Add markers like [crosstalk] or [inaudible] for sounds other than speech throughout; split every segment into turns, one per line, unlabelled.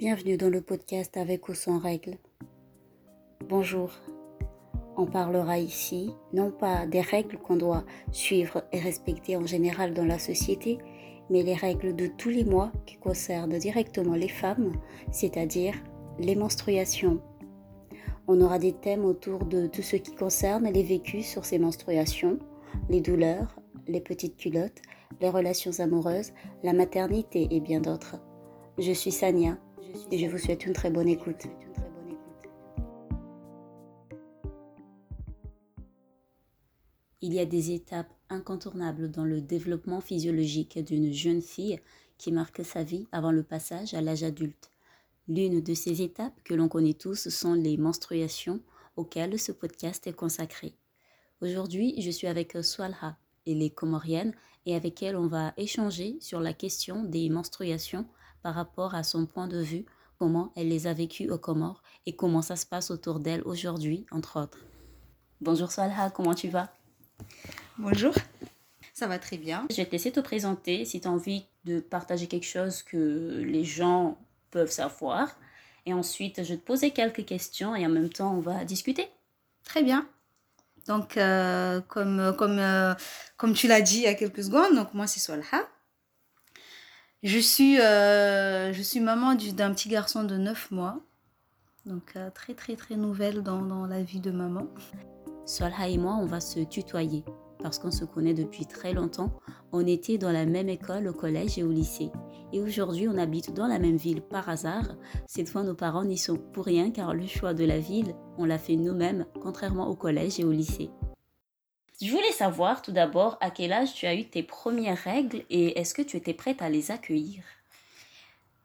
Bienvenue dans le podcast avec ou sans règles. Bonjour. On parlera ici non pas des règles qu'on doit suivre et respecter en général dans la société, mais les règles de tous les mois qui concernent directement les femmes, c'est-à-dire les menstruations. On aura des thèmes autour de tout ce qui concerne les vécus sur ces menstruations, les douleurs, les petites culottes, les relations amoureuses, la maternité et bien d'autres. Je suis Sania je vous souhaite une très bonne écoute. Il y a des étapes incontournables dans le développement physiologique d'une jeune fille qui marque sa vie avant le passage à l'âge adulte. L'une de ces étapes que l'on connaît tous sont les menstruations auxquelles ce podcast est consacré. Aujourd'hui, je suis avec Swalha, elle est comorienne et avec elle on va échanger sur la question des menstruations par rapport à son point de vue, comment elle les a vécues aux Comores et comment ça se passe autour d'elle aujourd'hui, entre autres. Bonjour Swalha, comment tu vas?
Bonjour, ça va très bien.
Je vais te laisser te présenter si tu as envie de partager quelque chose que les gens peuvent savoir. Et ensuite, je vais te poser quelques questions et en même temps, on va discuter.
Très bien. Donc, euh, comme, comme, euh, comme tu l'as dit il y a quelques secondes, donc moi c'est Solha. Je suis, euh, je suis maman d'un petit garçon de 9 mois. Donc, très, très, très nouvelle dans, dans la vie de maman.
Solha et moi, on va se tutoyer parce qu'on se connaît depuis très longtemps. On était dans la même école au collège et au lycée. Et aujourd'hui, on habite dans la même ville par hasard. Cette fois, nos parents n'y sont pour rien car le choix de la ville, on l'a fait nous-mêmes, contrairement au collège et au lycée. Je voulais savoir tout d'abord à quel âge tu as eu tes premières règles et est-ce que tu étais prête à les accueillir?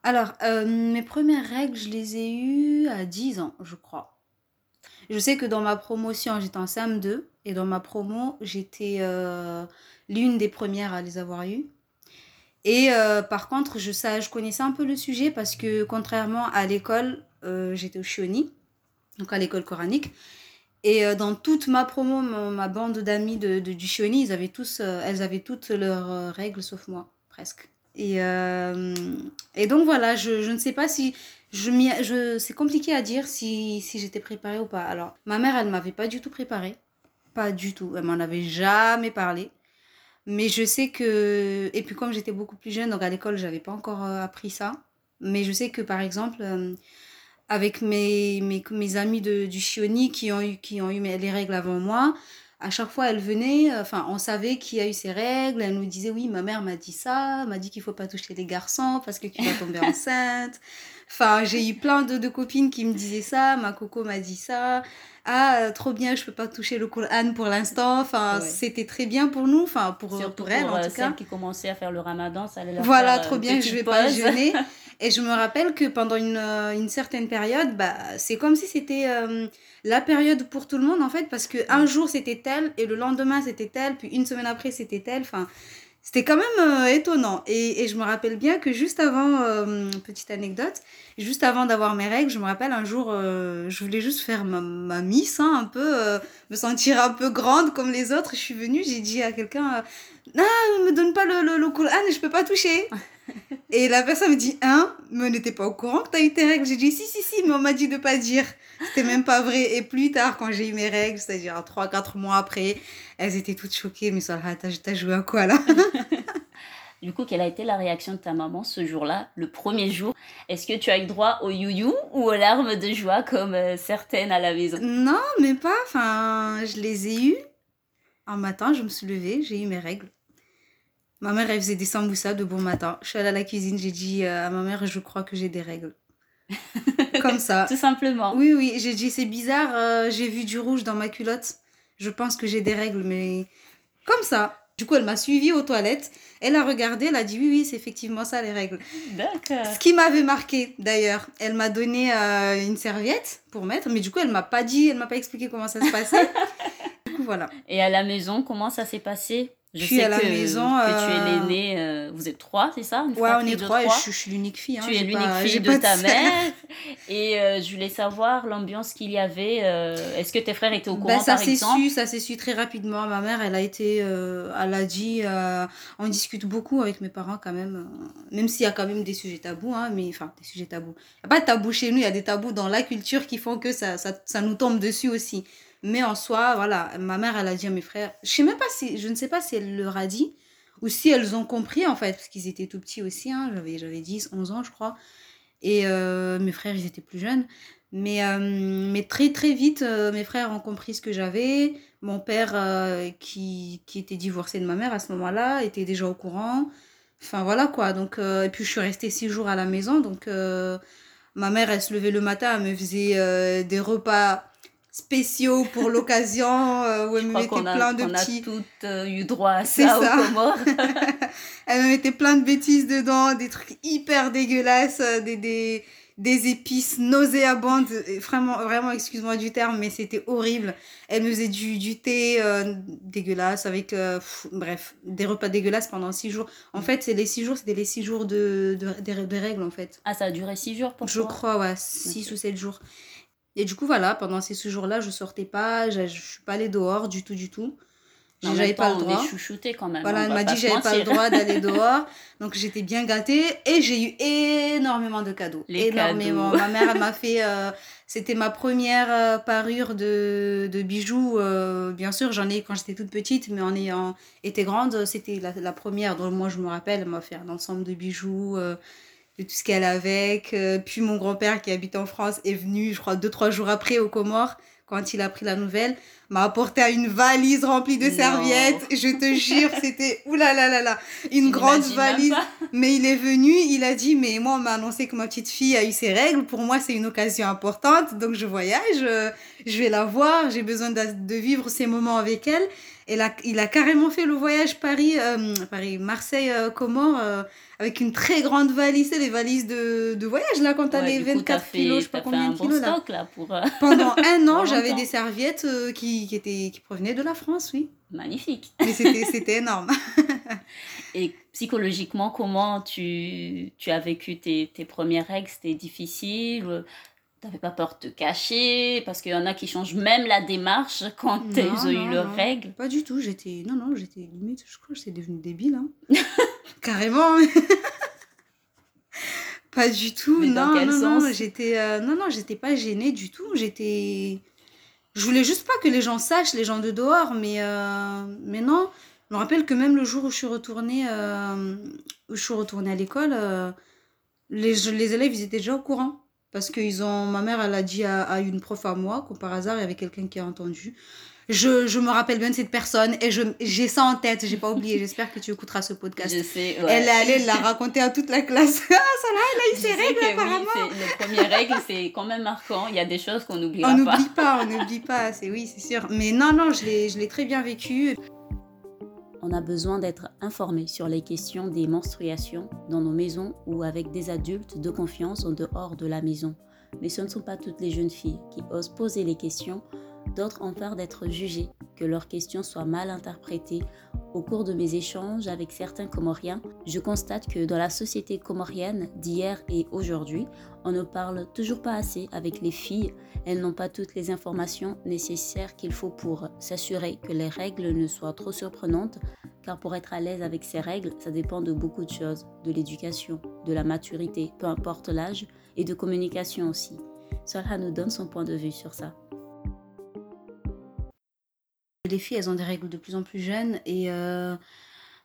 Alors, euh, mes premières règles, je les ai eues à 10 ans, je crois. Je sais que dans ma promotion, j'étais en CM2 et dans ma promo, j'étais euh, l'une des premières à les avoir eues. Et euh, par contre, je, ça, je connaissais un peu le sujet parce que contrairement à l'école, j'étais au Chioni, donc à l'école coranique. Et dans toute ma promo, ma, bande d'amis de, du Chioni, ils avaient tous, elles avaient toutes leurs règles sauf moi, presque. Et, et donc voilà, je, je, ne sais pas si je, je c'est compliqué à dire si, si j'étais préparée ou pas. Alors, ma mère, elle m'avait pas du tout préparée. Pas du tout. Elle m'en avait jamais parlé. Mais je sais que. Et puis, comme j'étais beaucoup plus jeune, donc à l'école, j'avais pas encore euh, appris ça. Mais je sais que, par exemple, euh, avec mes, mes, mes amis de, du Chioni qui ont eu, qui ont eu les règles avant moi, à chaque fois, elle venait, euh, enfin, on savait qui a eu ses règles. Elle nous disait, oui, ma mère m'a dit ça, m'a dit qu'il faut pas toucher les garçons parce que tu vas tomber [laughs] enceinte. Enfin, j'ai eu plein de, de, copines qui me disaient ça. Ma coco m'a dit ça. Ah, euh, trop bien, je peux pas toucher le Coran pour l'instant. Enfin, c'était très bien pour nous, enfin, pour, pour elle en
euh,
tout cas.
qui commençait à faire le ramadan, ça allait leur
Voilà,
faire,
trop bien, je vais pas jeûner. [laughs] Et je me rappelle que pendant une, une certaine période, bah, c'est comme si c'était la période pour tout le monde en fait, parce que un jour c'était tel et le lendemain c'était tel, puis une semaine après c'était tel. Enfin, c'était quand même euh, étonnant. Et, je me rappelle bien que juste avant, euh, petite anecdote, juste avant d'avoir mes règles, je me rappelle un jour, euh, je voulais juste faire ma, ma miss, hein, un peu, me sentir un peu grande comme les autres. Je suis venue, j'ai dit à quelqu'un, non, me donne pas le, le, le Coran, je peux pas toucher. Et la personne me dit, hein, mais on n'était pas au courant que tu as eu tes règles. J'ai dit, si, si, si, mais on m'a dit de pas dire. C'était même pas vrai. Et plus tard, quand j'ai eu mes règles, c'est-à-dire 3-4 mois après, elles étaient toutes choquées. Mais ça, t'as joué à quoi là? [laughs]
Du coup, quelle a été la réaction de ta maman ce jour-là, le premier jour? Est-ce que tu as eu droit au you-you ou aux larmes de joie comme euh, certaines à la maison?
Non, mais pas. Enfin, je les ai eues. Un matin, je me suis levée, j'ai eu mes règles. Ma mère, elle faisait des samboussas de bon matin. Je suis allée à la cuisine, j'ai dit euh, à ma mère, je crois que j'ai des règles. [laughs] Comme ça.
Tout simplement.
Oui, oui, j'ai dit, c'est bizarre, euh, j'ai vu du rouge dans ma culotte. Je pense que j'ai des règles, mais comme ça. Du coup, elle m'a suivie aux toilettes. Elle a regardé, elle a dit oui, oui, c'est effectivement ça les règles.
D'accord.
Ce qui m'avait marqué d'ailleurs, elle m'a donné euh, une serviette pour mettre, mais du coup, elle m'a pas dit, elle m'a pas expliqué comment ça se passait. [laughs] du coup, voilà.
Et à la maison, comment ça s'est passé?
Je suis à la
que,
maison.
Que
euh...
tu es l'aînée, euh, vous êtes trois, c'est ça?
Ouais, on est trois, et je, je suis l'unique fille. Hein,
tu es l'unique fille de ta
de
mère. Et euh, je voulais savoir l'ambiance qu'il y avait. euh, Est-ce que tes frères étaient au
Ben,
courant,
ça
par
s'est
exemple?
su, ça s'est su très rapidement. Ma mère, elle a été, euh, elle a dit, euh, on discute beaucoup avec mes parents quand même, euh, même s'il y a quand même des sujets tabous, hein, mais enfin des sujets tabous. Il n'y a pas de tabou chez nous, il y a des tabous dans la culture qui font que ça, ça, ça nous tombe dessus aussi. Mais en soi, voilà, ma mère, elle a dit à mes frères, je sais même pas si, je ne sais pas si elle leur a dit ou si elles ont compris en fait, parce qu'ils étaient tout petits aussi, hein, j'avais, j'avais 10, 11 ans, je crois. Et euh, mes frères, ils étaient plus jeunes. Mais, euh, mais très très vite, euh, mes frères ont compris ce que j'avais. Mon père, qui, qui était divorcé de ma mère à ce moment-là, était déjà au courant. Enfin voilà quoi. Donc, et puis je suis restée six jours à la maison. Donc ma mère, elle se levait le matin, elle me faisait des repas spéciaux pour l'occasion, euh, où elle
Je
me
crois
mettait
a,
plein de
a
petits...
toutes euh, eu droit à ça,
ça. [laughs] Elle me mettait plein de bêtises dedans, des trucs hyper dégueulasses, euh, des, des, des épices nauséabondes. Vraiment, vraiment excuse-moi du terme, mais c'était horrible. Elle me faisait du, du thé euh, dégueulasse avec, pff, bref, des repas dégueulasses pendant six jours. En fait, c'est les six jours, c'était les six jours de, de, des règles, en fait.
Ah, ça a duré six jours pour
Je crois, ouais, six ou sept jours. Et du coup, voilà, pendant ces jours-là, je sortais pas, je, je suis pas allée dehors du tout, du tout. J'avais pas le
on
droit.
est chouchoutés quand même.
Voilà,
on
elle m'a dit j'avais pas le droit d'aller [laughs] dehors. Donc j'étais bien gâtée et j'ai eu énormément de cadeaux.
Les
énormément.
cadeaux.
Ma mère, elle m'a [laughs] fait. euh, C'était ma première euh, parure de, de bijoux. euh, bien sûr, j'en ai quand j'étais toute petite, mais en ayant été grande, c'était la, la première dont moi je me rappelle. Elle m'a fait un ensemble de bijoux. De tout ce qu'elle a avec. Euh, puis mon grand-père qui habite en France est venu, je crois, deux, trois jours après aux Comores, quand il a pris la nouvelle, m'a apporté une valise remplie de
Non.
serviettes. Je te jure, [laughs] c'était oulala là là, une grande valise. Mais il est venu, il a dit, mais moi, on m'a annoncé que ma petite fille a eu ses règles. Pour moi, c'est une occasion importante. Donc, je voyage, euh, je vais la voir, j'ai besoin de vivre ces moments avec elle. Et là, il a carrément fait le voyage Paris, euh, Paris Marseille, euh, euh, avec une très grande valise, les valises de, de voyage, là, quand t'as
Ouais,
les
du coup,
24
t'as fait-
kilos, je sais pas combien de
bon
kilos, là.
stock là pour. euh,
Pendant [laughs] un an, j'avais des serviettes euh, qui, qui, étaient, qui provenaient de la France, oui.
Magnifique.
Mais c'était [laughs] c'était énorme.
Et psychologiquement, comment tu, tu as vécu tes, tes premières règles? C'était difficile T'avais pas peur de te cacher Parce qu'il y en a qui changent même la démarche quand
Non,
ils ont eu leurs
non.
règles.
Pas du tout, j'étais... Non, non, j'étais limite, je crois que j'étais devenue débile. Hein. [laughs] Carrément. [laughs] pas du tout,
Mais
non,
dans quel
non, non,
sens?
j'étais... euh, Non, non, j'étais pas gênée du tout, j'étais... Je voulais juste pas que les gens sachent, les gens de dehors, mais, euh, mais non. Je me rappelle que même le jour où je suis retournée, euh, où je suis retournée à l'école, euh, les, les élèves, ils étaient déjà au courant. Parce que ils ont, ma mère, elle a dit à, à une prof à moi, que par hasard, il y avait quelqu'un qui a entendu. Je, je me rappelle bien de cette personne et j'ai ça en tête, j'ai pas oublié. J'espère que tu écouteras ce podcast.
Je sais. ouais.
Elle est allée la raconter à toute la classe. [laughs] Ah, ça là, elle a eu ses règles
que
apparemment.
les premières règles, c'est quand même marquant. Il y a des choses qu'on n'oubliera
On
pas.
n'oublie pas, on n'oublie pas, c'est oui, c'est sûr. Mais non, non, je l'ai, je l'ai très bien vécu.
On a besoin d'être informé sur les questions des menstruations dans nos maisons ou avec des adultes de confiance en dehors de la maison. Mais ce ne sont pas toutes les jeunes filles qui osent poser les questions. D'autres ont peur d'être jugées, que leurs questions soient mal interprétées. Au cours de mes échanges avec certains Comoriens, je constate que dans la société comorienne d'hier et aujourd'hui, on ne parle toujours pas assez avec les filles. Elles n'ont pas toutes les informations nécessaires qu'il faut pour s'assurer que les règles ne soient trop surprenantes car pour être à l'aise avec ces règles, ça dépend de beaucoup de choses, de l'éducation, de la maturité, peu importe l'âge, et de communication aussi. Solha nous donne son point de vue sur ça.
Les filles, elles ont des règles de plus en plus jeunes et euh,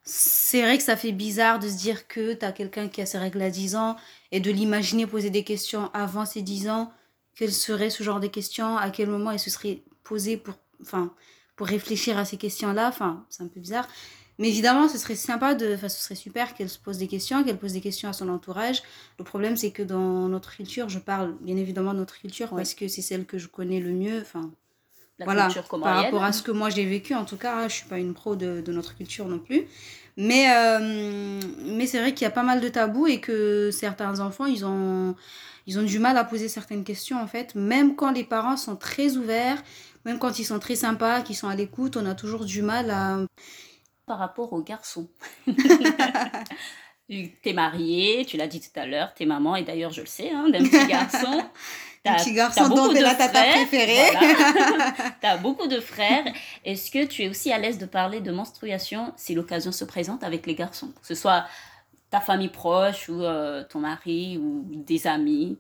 c'est vrai que ça fait bizarre de se dire que tu as quelqu'un qui a ses règles à 10 ans et de l'imaginer poser des questions avant ses 10 ans. Quelles seraient ce genre de questions? À quel moment elle se serait posée pour, enfin, pour réfléchir à ces questions-là? Enfin, c'est un peu bizarre. Mais évidemment, ce serait sympa, de, enfin, ce serait super qu'elle se pose des questions, qu'elle pose des questions à son entourage. Le problème, c'est que dans notre culture, je parle bien évidemment de notre culture
Oui.
parce que c'est celle que je connais le mieux. Enfin,
La
voilà,
culture
par rapport à ce que moi j'ai vécu, en tout cas, hein, je suis pas une pro de, de notre culture non plus. Mais, euh, mais c'est vrai qu'il y a pas mal de tabous et que certains enfants, ils ont, ils ont du mal à poser certaines questions, en fait. Même quand les parents sont très ouverts, même quand ils sont très sympas, qu'ils sont à l'écoute, on a toujours du mal à...
Par rapport aux garçons. [laughs] T'es mariée, tu l'as dit tout à l'heure, t'es maman, et d'ailleurs, je le sais, hein, d'un petit garçon. [laughs]
Un petit garçon dont t'es la tata préférée. [laughs]
tu as beaucoup de frères. Est-ce que tu es aussi à l'aise de parler de menstruation si l'occasion se présente avec les garçons? Que ce soit ta famille proche ou euh, ton mari ou des amis?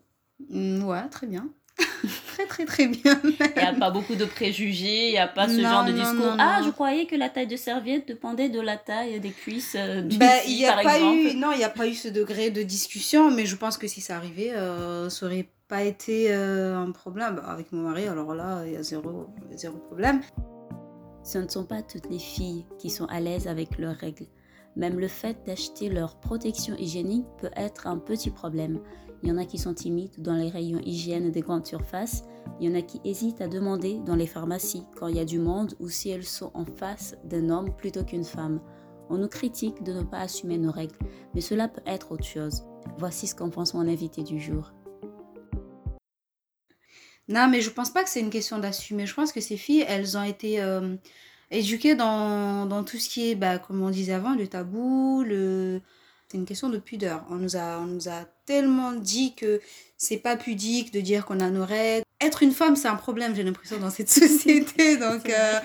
Mm, Ouais, très bien. [laughs] très très très bien.
Il n'y a pas beaucoup de préjugés, il n'y a pas ce genre de discours. ah, je croyais que la taille de serviette dépendait de la taille des cuisses euh, du
bah, y a pas Eu, non, il n'y a pas eu ce degré de discussion, mais je pense que si ça arrivait, euh, ça aurait pas été euh, un problème. Bah, avec mon mari, alors là, il y a zéro, zéro problème.
Ce ne sont pas toutes les filles qui sont à l'aise avec leurs règles. Même le fait d'acheter leur protection hygiénique peut être un petit problème. Il y en a qui sont timides dans les rayons hygiène des grandes surfaces. Il y en a qui hésitent à demander dans les pharmacies quand il y a du monde ou si elles sont en face d'un homme plutôt qu'une femme. On nous critique de ne pas assumer nos règles, mais cela peut être autre chose. Voici ce qu'en pense mon invité du jour.
Non, mais je pense pas que c'est une question d'assumer. Je pense que ces filles, elles ont été euh, éduquées dans, dans, tout ce qui est, bah, comme on disait avant, le tabou, le... C'est une question de pudeur. On nous a, on nous a tellement dit que c'est pas pudique de dire qu'on a nos règles. Être une femme, c'est un problème, j'ai l'impression, dans cette [laughs] société. Donc, euh,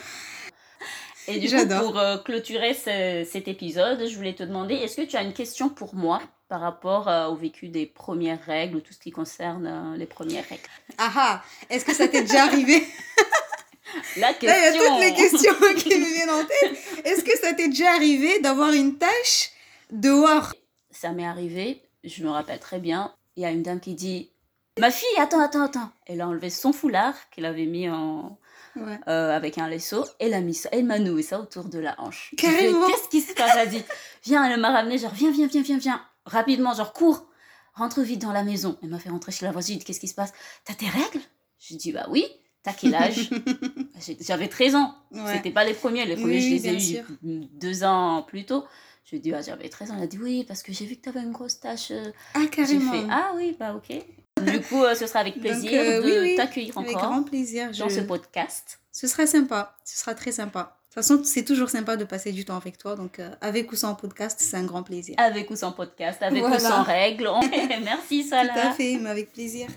Et du coup, pour euh, clôturer cet épisode, je voulais te demander, est-ce que tu as une question pour moi? Par rapport euh, au vécu des premières règles ou tout ce qui concerne euh, les premières règles.
Ah ah Est-ce que ça t'est déjà arrivé? [laughs]
La question.
il y a toutes les questions [laughs] qui me viennent en tête. Est-ce que ça t'est déjà arrivé d'avoir une tâche dehors?
Ça m'est arrivé, je me rappelle très bien. Il y a une dame qui dit Ma fille, attends, attends, attends. Elle a enlevé son foulard qu'elle avait mis en, euh, avec un laisseau. Elle a mis ça, elle m'a noué ça autour de la hanche. Qu'est-ce qui se passe Elle a dit Viens, elle m'a ramené, genre, viens, viens, viens, viens, viens rapidement, genre, cours, rentre vite dans la maison. Elle m'a fait rentrer chez la voisine, qu'est-ce qui se passe? T'as tes règles? Je dis, bah oui. T'as quel âge? [laughs] J'avais 13 ans. C'était pas les premiers. Les premiers, je les ai eus deux ans plus tôt. Je lui ai dit, ah, j'avais 13 ans. Elle a dit, oui, parce que j'ai vu que t'avais une grosse tâche. Euh.
Ah, carrément.
Fait, ah oui, bah ok. Du coup, euh, ce sera avec [laughs] plaisir euh, de t'accueillir encore.
Avec grand plaisir.
Dans ce podcast.
Ce sera sympa. Ce sera très sympa. De toute façon, c'est toujours sympa de passer du temps avec toi. Donc, euh, avec ou sans podcast, c'est un grand plaisir.
Avec ou sans podcast, avec ou sans règles. [laughs] [laughs] Merci, Salah.
Tout à fait, mais avec plaisir.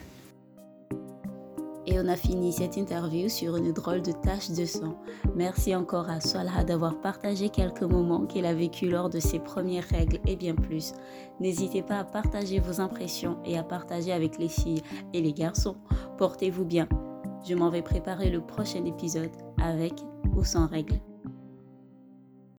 Et on a fini cette interview sur une drôle de tache de sang. Merci encore à Salah d'avoir partagé quelques moments qu'il a vécu lors de ses premières règles et bien plus. N'hésitez pas à partager vos impressions et à partager avec les filles et les garçons. Portez-vous bien. Je m'en vais préparer le prochain épisode avec ou sans règles.